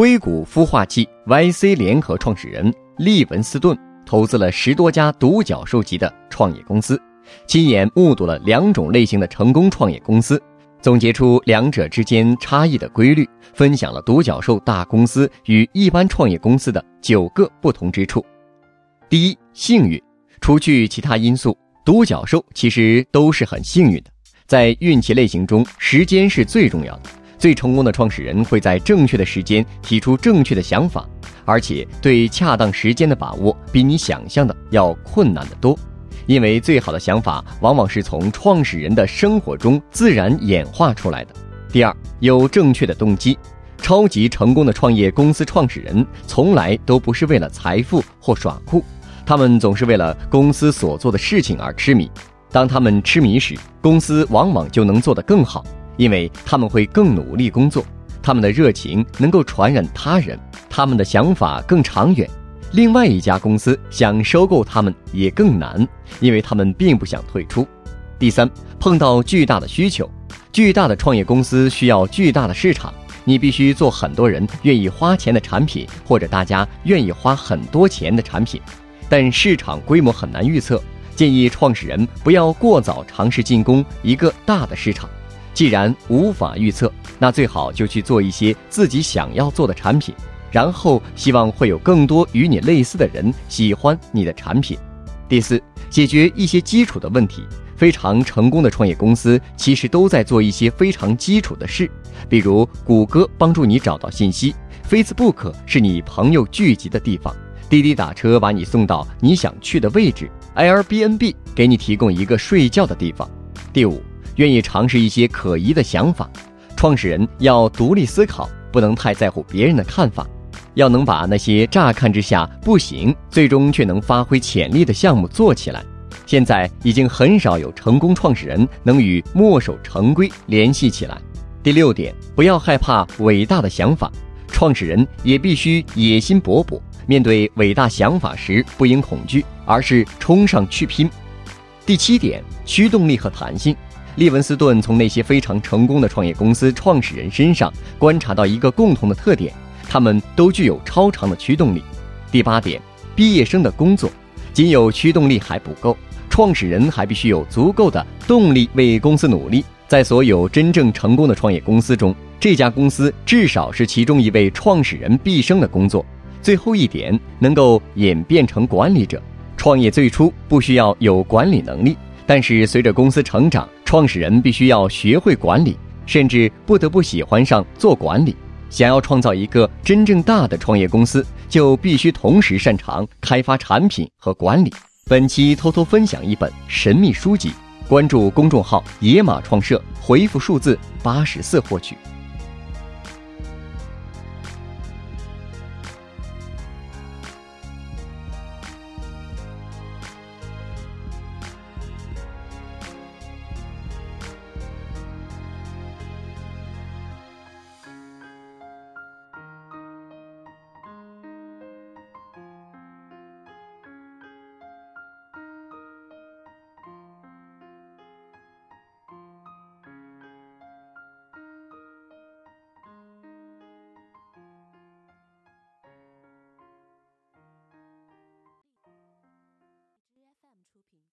硅谷孵化器 YC 联合创始人利文斯顿投资了十多家独角兽级的创业公司，亲眼目睹了两种类型的成功创业公司，总结出两者之间差异的规律，分享了独角兽大公司与一般创业公司的九个不同之处。第一，幸运。除去其他因素，独角兽其实都是很幸运的。在运气类型中，时间是最重要的。最成功的创始人会在正确的时间提出正确的想法，而且对恰当时间的把握比你想象的要困难得多。因为最好的想法往往是从创始人的生活中自然演化出来的。第二，有正确的动机。超级成功的创业公司创始人从来都不是为了财富或耍酷，他们总是为了公司所做的事情而痴迷。当他们痴迷时，公司往往就能做得更好，因为他们会更努力工作，他们的热情能够传染他人，他们的想法更长远。另外一家公司想收购他们也更难，因为他们并不想退出。第三，碰到巨大的需求，巨大的创业公司需要巨大的市场，你必须做很多人愿意花钱的产品，或者大家愿意花很多钱的产品，但市场规模很难预测。建议创始人不要过早尝试进攻一个大的市场。既然无法预测，那最好就去做一些自己想要做的产品，然后希望会有更多与你类似的人喜欢你的产品。第四，解决一些基础的问题。非常成功的创业公司其实都在做一些非常基础的事，比如谷歌帮助你找到信息，Facebook 是你朋友聚集的地方，滴滴打车把你送到你想去的位置。Airbnb 给你提供一个睡觉的地方。第五，愿意尝试一些可疑的想法。创始人要独立思考，不能太在乎别人的看法，要能把那些乍看之下不行，最终却能发挥潜力的项目做起来。现在已经很少有成功创始人能与墨守成规联系起来。第六点，不要害怕伟大的想法，创始人也必须野心勃勃。面对伟大想法时，不应恐惧，而是冲上去拼。第七点，驱动力和弹性。利文斯顿从那些非常成功的创业公司创始人身上观察到一个共同的特点：他们都具有超长的驱动力。第八点，毕业生的工作，仅有驱动力还不够，创始人还必须有足够的动力为公司努力。在所有真正成功的创业公司中，这家公司至少是其中一位创始人毕生的工作。最后一点，能够演变成管理者。创业最初不需要有管理能力，但是随着公司成长，创始人必须要学会管理，甚至不得不喜欢上做管理。想要创造一个真正大的创业公司，就必须同时擅长开发产品和管理。本期偷偷分享一本神秘书籍，关注公众号“野马创社”，回复数字八十四获取。